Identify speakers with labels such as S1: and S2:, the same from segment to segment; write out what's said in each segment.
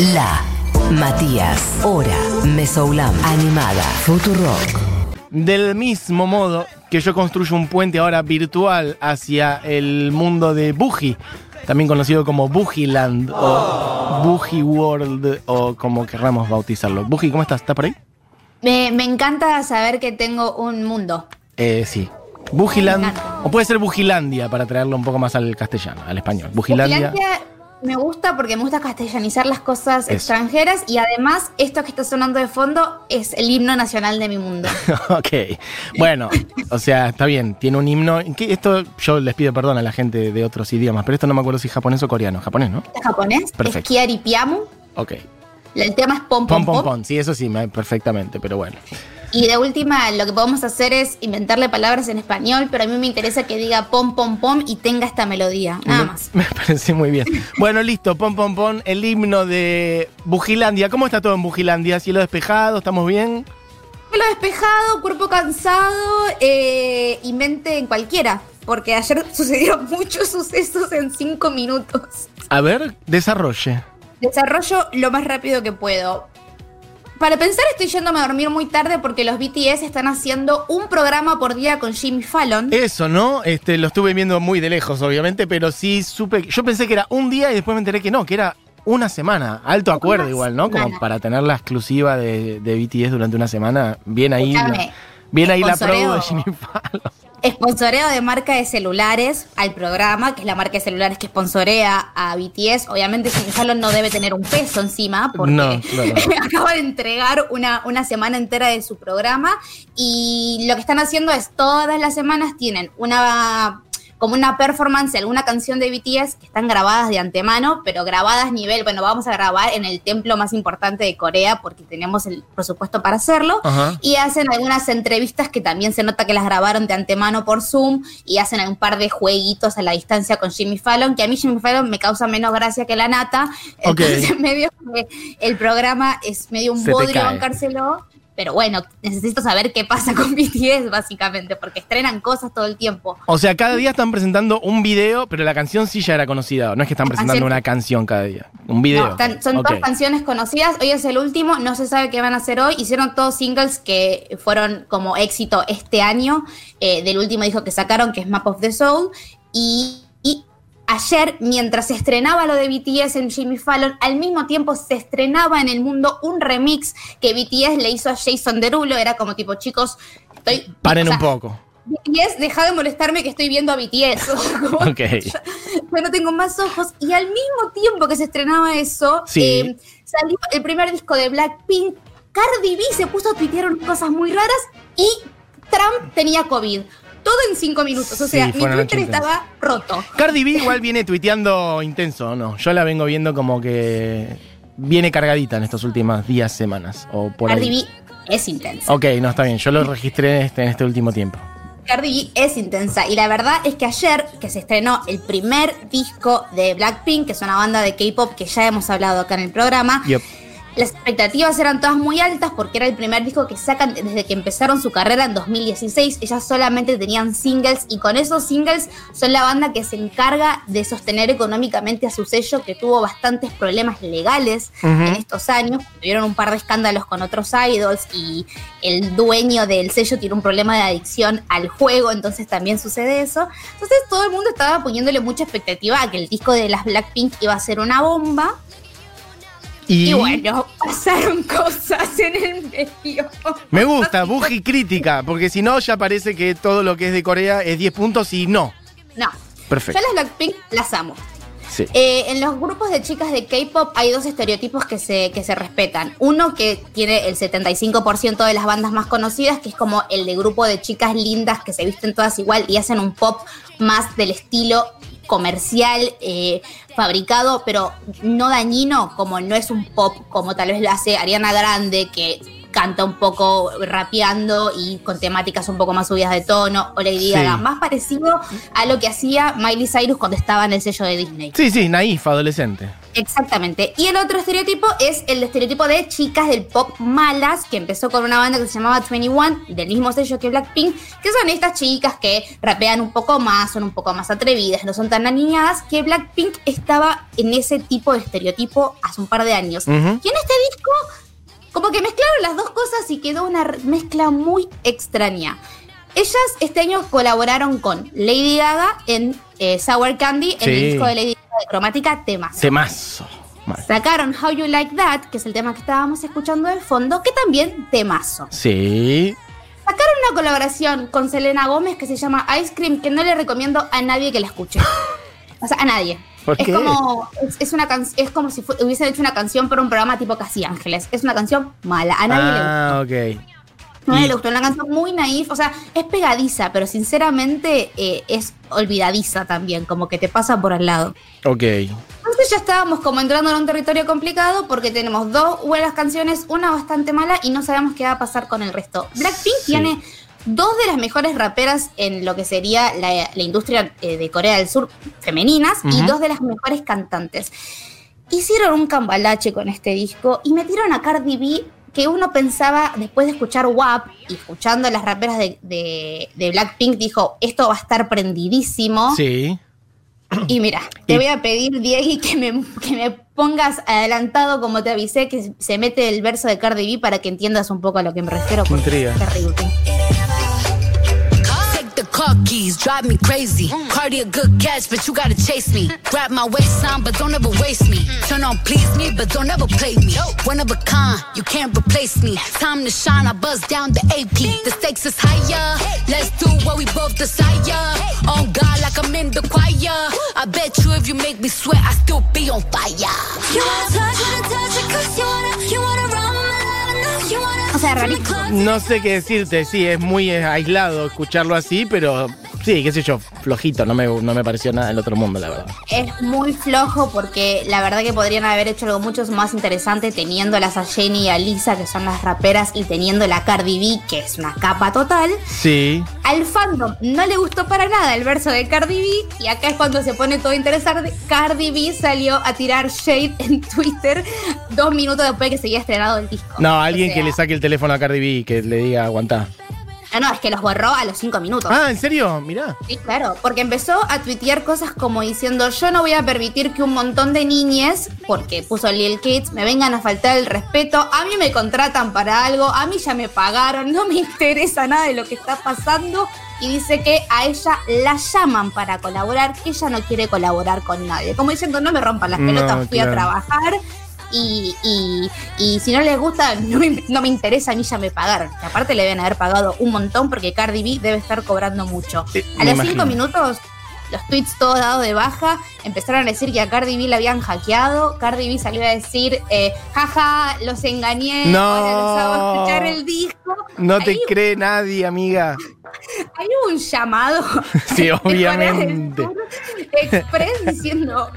S1: La Matías, Hora, Mesoulam, Animada, Futurock.
S2: Del mismo modo que yo construyo un puente ahora virtual hacia el mundo de Buji, también conocido como Bujiland o Buji World o como querramos bautizarlo. Buji, ¿cómo estás? ¿Estás por ahí?
S3: Me, me encanta saber que tengo un mundo.
S2: Eh, sí. Bujiland, o puede ser Bujilandia para traerlo un poco más al castellano, al español. Bujilandia.
S3: Bujilandia me gusta porque me gusta castellanizar las cosas
S2: Eso.
S3: extranjeras y además esto que está sonando de fondo es el himno nacional de mi mundo.
S2: ok. Bueno, o sea, está bien, tiene un himno. Esto yo les pido perdón a la gente de otros idiomas, pero esto no me acuerdo si es japonés o coreano. Japonés, ¿no?
S3: ¿Es japonés?
S2: Perfecto.
S3: Es Kiari Piamu.
S2: Ok.
S3: El tema es pom
S2: Pom,
S3: pom
S2: pom,
S3: pom.
S2: pom. Sí, eso sí, me- perfectamente, pero bueno.
S3: Y de última, lo que podemos hacer es inventarle palabras en español, pero a mí me interesa que diga pom pom pom y tenga esta melodía. Nada
S2: Me-
S3: más.
S2: Me parece muy bien. Bueno, listo, pom, pom, pom, el himno de Bujilandia. ¿Cómo está todo en Bujilandia? ¿Cielo despejado? ¿Estamos bien?
S3: Pelo despejado, cuerpo cansado eh, y mente en cualquiera. Porque ayer sucedieron muchos sucesos en cinco minutos.
S2: A ver, desarrolle.
S3: Desarrollo lo más rápido que puedo. Para pensar, estoy yéndome a dormir muy tarde porque los BTS están haciendo un programa por día con Jimmy Fallon.
S2: Eso, ¿no? Este, lo estuve viendo muy de lejos, obviamente, pero sí supe. Yo pensé que era un día y después me enteré que no, que era una semana. Alto acuerdo,
S3: Una
S2: igual, ¿no? Como para tener la exclusiva de, de BTS durante una semana. Bien ahí. la- bien ahí la promo de Jimmy Fallon.
S3: Sponsoreo de marca de celulares al programa, que es la marca de celulares que sponsorea a BTS. Obviamente Fallon no debe tener un peso encima porque
S2: No,
S3: acaba de entregar una, una semana entera de su programa y lo que están haciendo es todas las semanas tienen una como una performance de alguna canción de BTS que están grabadas de antemano, pero grabadas nivel, bueno, vamos a grabar en el templo más importante de Corea porque tenemos el presupuesto para hacerlo
S2: Ajá.
S3: y hacen algunas entrevistas que también se nota que las grabaron de antemano por Zoom y hacen un par de jueguitos a la distancia con Jimmy Fallon, que a mí Jimmy Fallon me causa menos gracia que la nata,
S2: Ok.
S3: entonces medio que el programa es medio un bodrio bancárselo, pero bueno, necesito saber qué pasa con BTS básicamente, porque estrenan cosas todo el tiempo.
S2: O sea, cada día están presentando un video, pero la canción sí ya era conocida. No es que están presentando
S3: canción-
S2: una canción cada día. Un video.
S3: No, están- son
S2: Ok.
S3: todas canciones conocidas. Hoy es el último, no se sabe qué van a hacer hoy. Hicieron todos singles que fueron como éxito este año eh, del último disco que sacaron, que es Map of the Soul. Y ayer, mientras se estrenaba lo de BTS en Jimmy Fallon, al mismo tiempo se estrenaba en el mundo un remix que BTS le hizo a Jason Derulo. Era como tipo, chicos, estoy.
S2: Paren
S3: o sea,
S2: un poco.
S3: BTS, deja de molestarme que estoy viendo a BTS. O sea, como-
S2: Ok.
S3: yo no tengo más ojos. Y al mismo tiempo que se estrenaba eso,
S2: Sí.
S3: eh, salió el primer disco de Blackpink. Cardi B se puso a tuitear unas cosas muy raras y Trump tenía COVID. Todo en cinco minutos. O sea, mi Twitter estaba roto.
S2: Cardi B igual viene tuiteando intenso, ¿o ¿no? Yo la vengo viendo como que viene cargadita en estos últimos días, semanas. O por
S3: Cardi
S2: ahí.
S3: B es intensa.
S2: Ok, no, está bien. Yo lo registré en este, en este último tiempo.
S3: Cardi B es intensa. Y la verdad es que ayer, que se estrenó el primer disco de Blackpink, que es una banda de K-pop que ya hemos hablado acá en el programa,
S2: Yep.
S3: Las expectativas eran todas muy altas porque era el primer disco que sacan desde que empezaron su carrera en 2016. Ellas solamente tenían singles y con esos singles son la banda que se encarga de sostener económicamente a su sello que tuvo bastantes problemas legales en estos años. Tuvieron un par de escándalos con otros idols y el dueño del sello tiene un problema de adicción al juego, entonces también sucede eso. Entonces todo el mundo estaba poniéndole mucha expectativa a que el disco de las Blackpink iba a ser una bomba.
S2: Y,
S3: Y bueno, pasaron cosas en el medio.
S2: me gusta, Buji crítica, porque si no ya parece que todo lo que es de Corea es 10 puntos y no.
S3: No,
S2: Perfecto.
S3: yo las Blackpink las amo.
S2: Sí.
S3: Eh, en los grupos de chicas de K-pop hay dos estereotipos que se, que se respetan. Uno que tiene el 75% de las bandas más conocidas, que es como el de grupo de chicas lindas que se visten todas igual y hacen un pop más del estilo comercial, eh, fabricado, pero no dañino, como no es un pop como tal vez lo hace Ariana Grande, que canta un poco rapeando y con temáticas un poco más subidas de tono, o Lady
S2: Sí.
S3: Gaga, más parecido a lo que hacía Miley Cyrus cuando estaba en el sello de Disney.
S2: Sí, sí, naif, adolescente.
S3: Exactamente. Y el otro estereotipo es el estereotipo de chicas del pop malas, que empezó con una banda que se llamaba 21, del mismo sello que Blackpink, que son estas chicas que rapean un poco más, son un poco más atrevidas, no son tan aniñadas, que Blackpink estaba en ese tipo de estereotipo hace un par de años. Y en este disco, como que mezclaron las dos cosas y quedó una mezcla muy extraña. Ellas este año colaboraron con Lady Gaga en eh, Sour Candy, en el disco de Lady Gaga de cromática.
S2: Temazo. Mal.
S3: Sacaron How You Like That, que es el tema que estábamos escuchando de fondo, que también temazo.
S2: Sí.
S3: Sacaron una colaboración con Selena Gómez que se llama Ice Cream, que no le recomiendo a nadie que la escuche. O sea, a nadie.
S2: ¿Por
S3: es
S2: qué?
S3: como es, es una can- es como si hubiesen hecho una canción para un programa tipo Casi Ángeles. Es una canción mala, a nadie le gusta.
S2: Ah, ok. Y-
S3: le gustó, una canción muy naif, o sea, es pegadiza, pero sinceramente eh, es olvidadiza también, como que te pasa por al lado.
S2: Ok.
S3: Entonces ya estábamos como entrando en un territorio complicado porque tenemos dos buenas canciones, una bastante mala y no sabemos qué va a pasar con el resto. Blackpink
S2: Sí.
S3: tiene dos de las mejores raperas en lo que sería la, la industria eh, de Corea del Sur femeninas y dos de las mejores cantantes. Hicieron un cambalache con este disco y metieron a Cardi B que uno pensaba después de escuchar WAP y escuchando a las raperas de, de- de Blackpink dijo esto va a estar prendidísimo.
S2: Sí.
S3: Y mira, te
S2: Y-
S3: voy a pedir, Diego, que me, que me pongas adelantado, como te avisé, que se mete el verso de Cardi B para que entiendas un poco a lo que me refiero. porque
S2: intriga.
S3: es terrible.
S4: Keys, drive me crazy. Cardi a good catch, but you gotta chase me. Grab my waistline, but don't ever waste me. Turn on, please me, but don't ever play me. One of a kind, you can't replace me. Time to shine, I buzz down the AP. The stakes is higher. Let's do what we both desire. On God, like I'm in the choir. I bet you if you make me sweat, I still be on fire.
S5: You wanna touch, wanna touch it, cause you wanna, you wanna run my love, no, you wanna
S3: O sea.
S2: No sé qué decirte, sí, es muy aislado escucharlo así, pero sí, qué sé yo, flojito, no me, no me pareció nada del otro mundo, la verdad.
S3: Es muy flojo porque la verdad que podrían haber hecho algo mucho más interesante teniéndolas a Jenny y a Lisa, que son las raperas, y teniendo la Cardi B, que es una capa total.
S2: Sí.
S3: Al fandom no le gustó para nada el verso de Cardi B y acá es cuando se pone todo interesante. Cardi B salió a tirar shade en Twitter dos minutos después de que se había estrenado el disco.
S2: No, alguien
S3: O
S2: que le saque el teléfono a Cardi B y que le diga aguantá.
S3: No, no, es que los borró a los cinco minutos.
S2: Ah, ¿en serio? Mirá.
S3: Sí, claro, porque empezó a tuitear cosas como diciendo yo no voy a permitir que un montón de niñes, porque puso Lil Kids, me vengan a faltar el respeto, a mí me contratan para algo, a mí ya me pagaron, no me interesa nada de lo que está pasando y dice que a ella la llaman para colaborar, que ella no quiere colaborar con nadie, como diciendo no me rompan las
S2: No,
S3: pelotas, fui
S2: claro.
S3: a trabajar. Y, y- y si no les gusta, no me, no me interesa, a mí ya me pagaron. Y aparte le deben haber pagado un montón porque Cardi B debe estar cobrando mucho. A los cinco
S2: imagino.
S3: minutos, los tweets todos dados de baja, empezaron a decir que a Cardi B la habían hackeado. Cardi B salió a decir, eh, jaja, los engañé,
S2: No.
S3: ahora los hago escuchar el disco.
S2: No te cree nadie, amiga.
S3: Hay un llamado.
S2: Sí, obviamente.
S3: Express diciendo.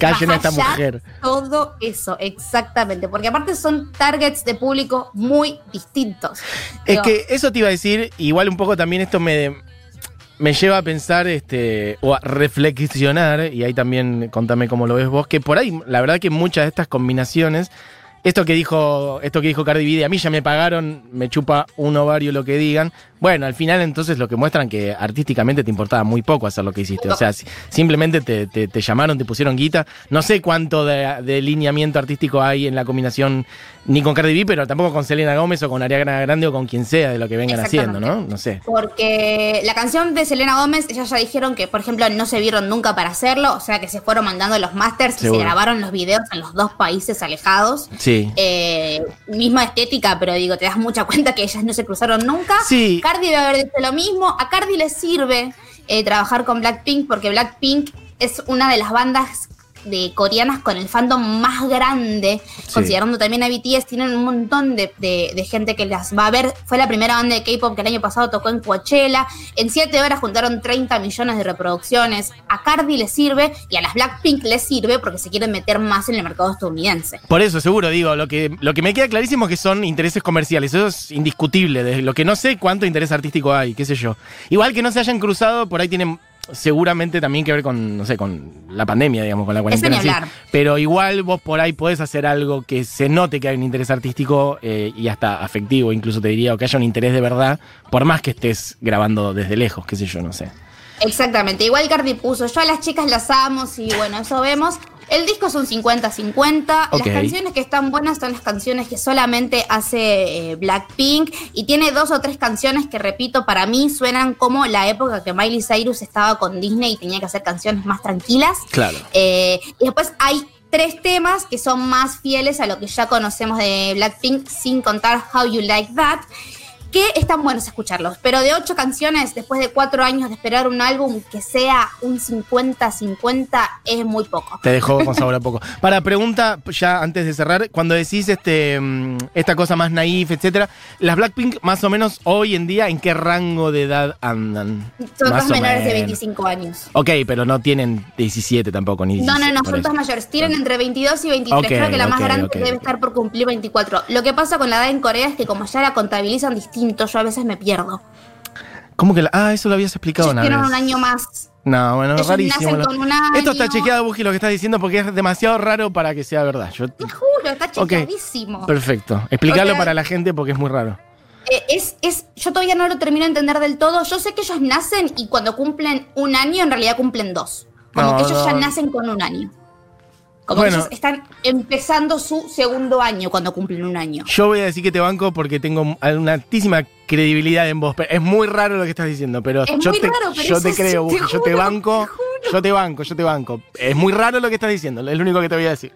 S2: Callen a esta
S3: "Bajallar
S2: mujer".
S3: Todo eso, exactamente. Porque aparte son targets de público muy distintos.
S2: Es
S3: Digo,
S2: que eso te iba a decir, igual un poco también esto me, me lleva a pensar este, o a reflexionar, y ahí también contame cómo lo ves vos, que por ahí, la verdad que muchas de estas combinaciones, esto que dijo, esto que dijo Cardi B, de a mí ya me pagaron, me chupa un ovario lo que digan. Bueno, al final entonces lo que muestran que artísticamente te importaba muy poco hacer lo que hiciste. O sea, si- simplemente te, te- te llamaron, te pusieron guita. No sé cuánto de, de lineamiento artístico hay en la combinación ni con Cardi B, pero tampoco con Selena Gómez o con Ariana Grande o con quien sea de lo que vengan haciendo, ¿no? No sé.
S3: Porque la canción de Selena Gómez, ellas ya dijeron que, por ejemplo, no se vieron nunca para hacerlo, o sea que se fueron mandando los masters y se grabaron los videos en los dos países alejados.
S2: Sí.
S3: Eh, misma estética, pero digo, te das mucha cuenta que ellas no se cruzaron nunca.
S2: Sí.
S3: Cardi debe haber dicho lo mismo. A Cardi le sirve eh, trabajar con Blackpink porque Blackpink es una de las bandas de coreanas con el fandom más grande,
S2: Sí.
S3: considerando también a BTS, tienen un montón de, de- de gente que las va a ver. Fue la primera banda de K-pop que el año pasado tocó en Coachella. En 7 horas juntaron 30 millones de reproducciones. A Cardi le sirve y a las Blackpink les sirve porque se quieren meter más en el mercado estadounidense.
S2: Por eso, seguro, digo, lo que, lo que me queda clarísimo es que son intereses comerciales, eso es indiscutible, de lo que no sé cuánto interés artístico hay, qué sé yo. Igual que no se hayan cruzado, por ahí tienen, seguramente también que ver con, no sé, con la pandemia, digamos, con la cuarentena. sí. Pero igual vos por ahí podés hacer algo que se note que hay un interés artístico eh, y hasta afectivo, incluso te diría, o que haya un interés de verdad, por más que estés grabando desde lejos, qué sé yo, no sé.
S3: Exactamente, igual Cardi puso, yo a las chicas las amo y bueno, eso vemos. El disco es un 50-50.
S2: Ok.
S3: Las canciones que están buenas son las canciones que solamente hace eh, Blackpink. Y tiene dos o tres canciones que, repito, para mí suenan como la época que Miley Cyrus estaba con Disney y tenía que hacer canciones más tranquilas.
S2: Claro.
S3: Eh, y después hay tres temas que son más fieles a lo que ya conocemos de Blackpink, sin contar How You Like That. Que están buenos escucharlos, pero de ocho canciones, después de cuatro años de esperar un álbum que sea un 50-50, es muy poco.
S2: Te dejó con sabor a poco. Para pregunta, ya antes de cerrar, cuando decís este, mm, esta cosa más naif, etcétera, las Blackpink más o menos hoy en día, ¿en qué rango de edad andan?
S3: Son todas menores de
S2: menos.
S3: 25 años.
S2: Ok, pero no tienen 17 tampoco, ni
S3: No,
S2: 16.
S3: no, no, son todas mayores. Tienen entre 22 y 23.
S2: Ok,
S3: Creo que la más grande debe estar por cumplir 24. Lo que pasa con la edad en Corea es que como ya la contabilizan distinto, yo a veces me pierdo.
S2: ¿Cómo que la.? Ah, eso lo habías explicado
S3: Ellos
S2: una vez.
S3: un año más.
S2: No, bueno,
S3: Ellos
S2: rarísimo.
S3: nacen
S2: ¿no?
S3: con un año.
S2: Esto está chequeado, Buji, lo que estás diciendo, porque es demasiado raro para que sea verdad. Yo,
S3: Te juro, está chequeadísimo.
S2: Perfecto. Explicarlo para la gente porque es muy raro.
S3: Eh, es, es, yo todavía no lo termino de entender del todo. Yo sé que ellos nacen y cuando cumplen un año, en realidad cumplen dos. Como
S2: No,
S3: que ellos
S2: no.
S3: ya nacen con un año. Como
S2: Bueno.
S3: ellos están empezando su segundo año cuando cumplen un año.
S2: Yo voy a decir que te banco porque tengo una altísima credibilidad en vos. pero Es muy raro lo que estás diciendo, pero
S3: Es
S2: yo
S3: muy
S2: te,
S3: raro, pero
S2: yo te creo,
S3: te
S2: yo te banco,
S3: te
S2: yo te banco, yo te banco. Es muy raro lo que estás diciendo, es lo único que te voy a decir.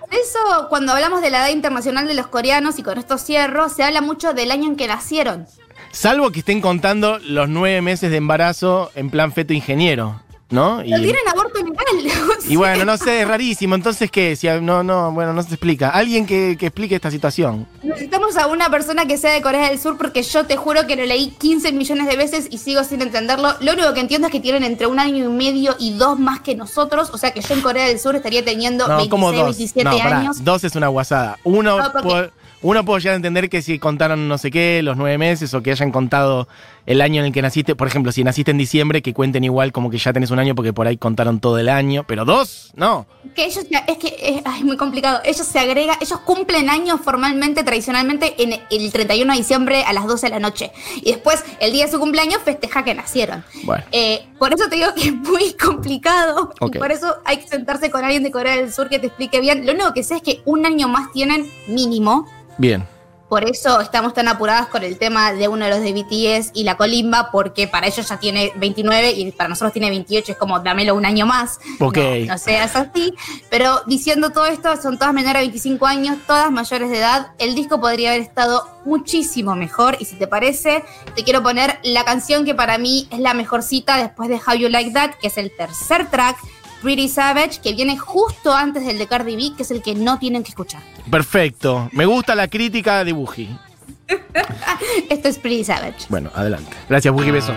S3: Por eso, cuando hablamos de la edad internacional de los coreanos, y con esto cierro, se habla mucho del año en que nacieron.
S2: Salvo que estén contando los nueve meses de embarazo en plan feto ingeniero, ¿no? Y,
S3: tienen aborto legal. o
S2: y bueno, no sé, es rarísimo. Entonces, ¿qué? Si, no, no, bueno, no se explica. Alguien que, que explique esta situación.
S3: Necesitamos a una persona que sea de Corea del Sur porque yo te juro que lo leí 15 millones de veces y sigo sin entenderlo. Lo único que entiendo es que tienen entre un año y medio y dos más que nosotros. O sea que yo en Corea del Sur estaría teniendo
S2: No,
S3: 26,
S2: como dos.
S3: 27
S2: no, pará,
S3: años.
S2: dos es una guasada. Uno,
S3: No,
S2: uno puedo llegar a entender que si contaron no sé qué, los nueve meses, o que hayan contado el año en el que naciste. Por ejemplo, si naciste en diciembre, que cuenten igual como que ya tenés un año, porque por ahí contaron todo el año. Pero dos, no.
S3: Que ellos, es que es, ay, muy complicado. Ellos se agrega, ellos cumplen años formalmente, tradicionalmente, en el 31 de diciembre a las 12 de la noche. Y después, el día de su cumpleaños, festeja que nacieron.
S2: Bueno.
S3: Eh, por eso te digo que es muy complicado. Y por eso hay que sentarse con alguien de Corea del Sur que te explique bien. Lo único que sé es que un año más tienen mínimo.
S2: Bien.
S3: Por eso estamos tan apuradas con el tema de uno de los de BTS y la colimba, porque para ellos ya tiene 29 y para nosotros tiene 28, es como dámelo un año más.
S2: Ok.
S3: No, no seas así. Pero diciendo todo esto, son todas menores de 25 años, todas mayores de edad. El disco podría haber estado muchísimo mejor. Y si te parece, te quiero poner la canción que para mí es la mejor cita después de How You Like That, que es el tercer track, Pretty Savage, que viene justo antes del de Cardi B, que es el que no tienen que escuchar.
S2: Perfecto. Me gusta la crítica de Buji.
S3: Esto es Pretty Savage.
S2: Bueno, adelante. Gracias, Buji. Beso.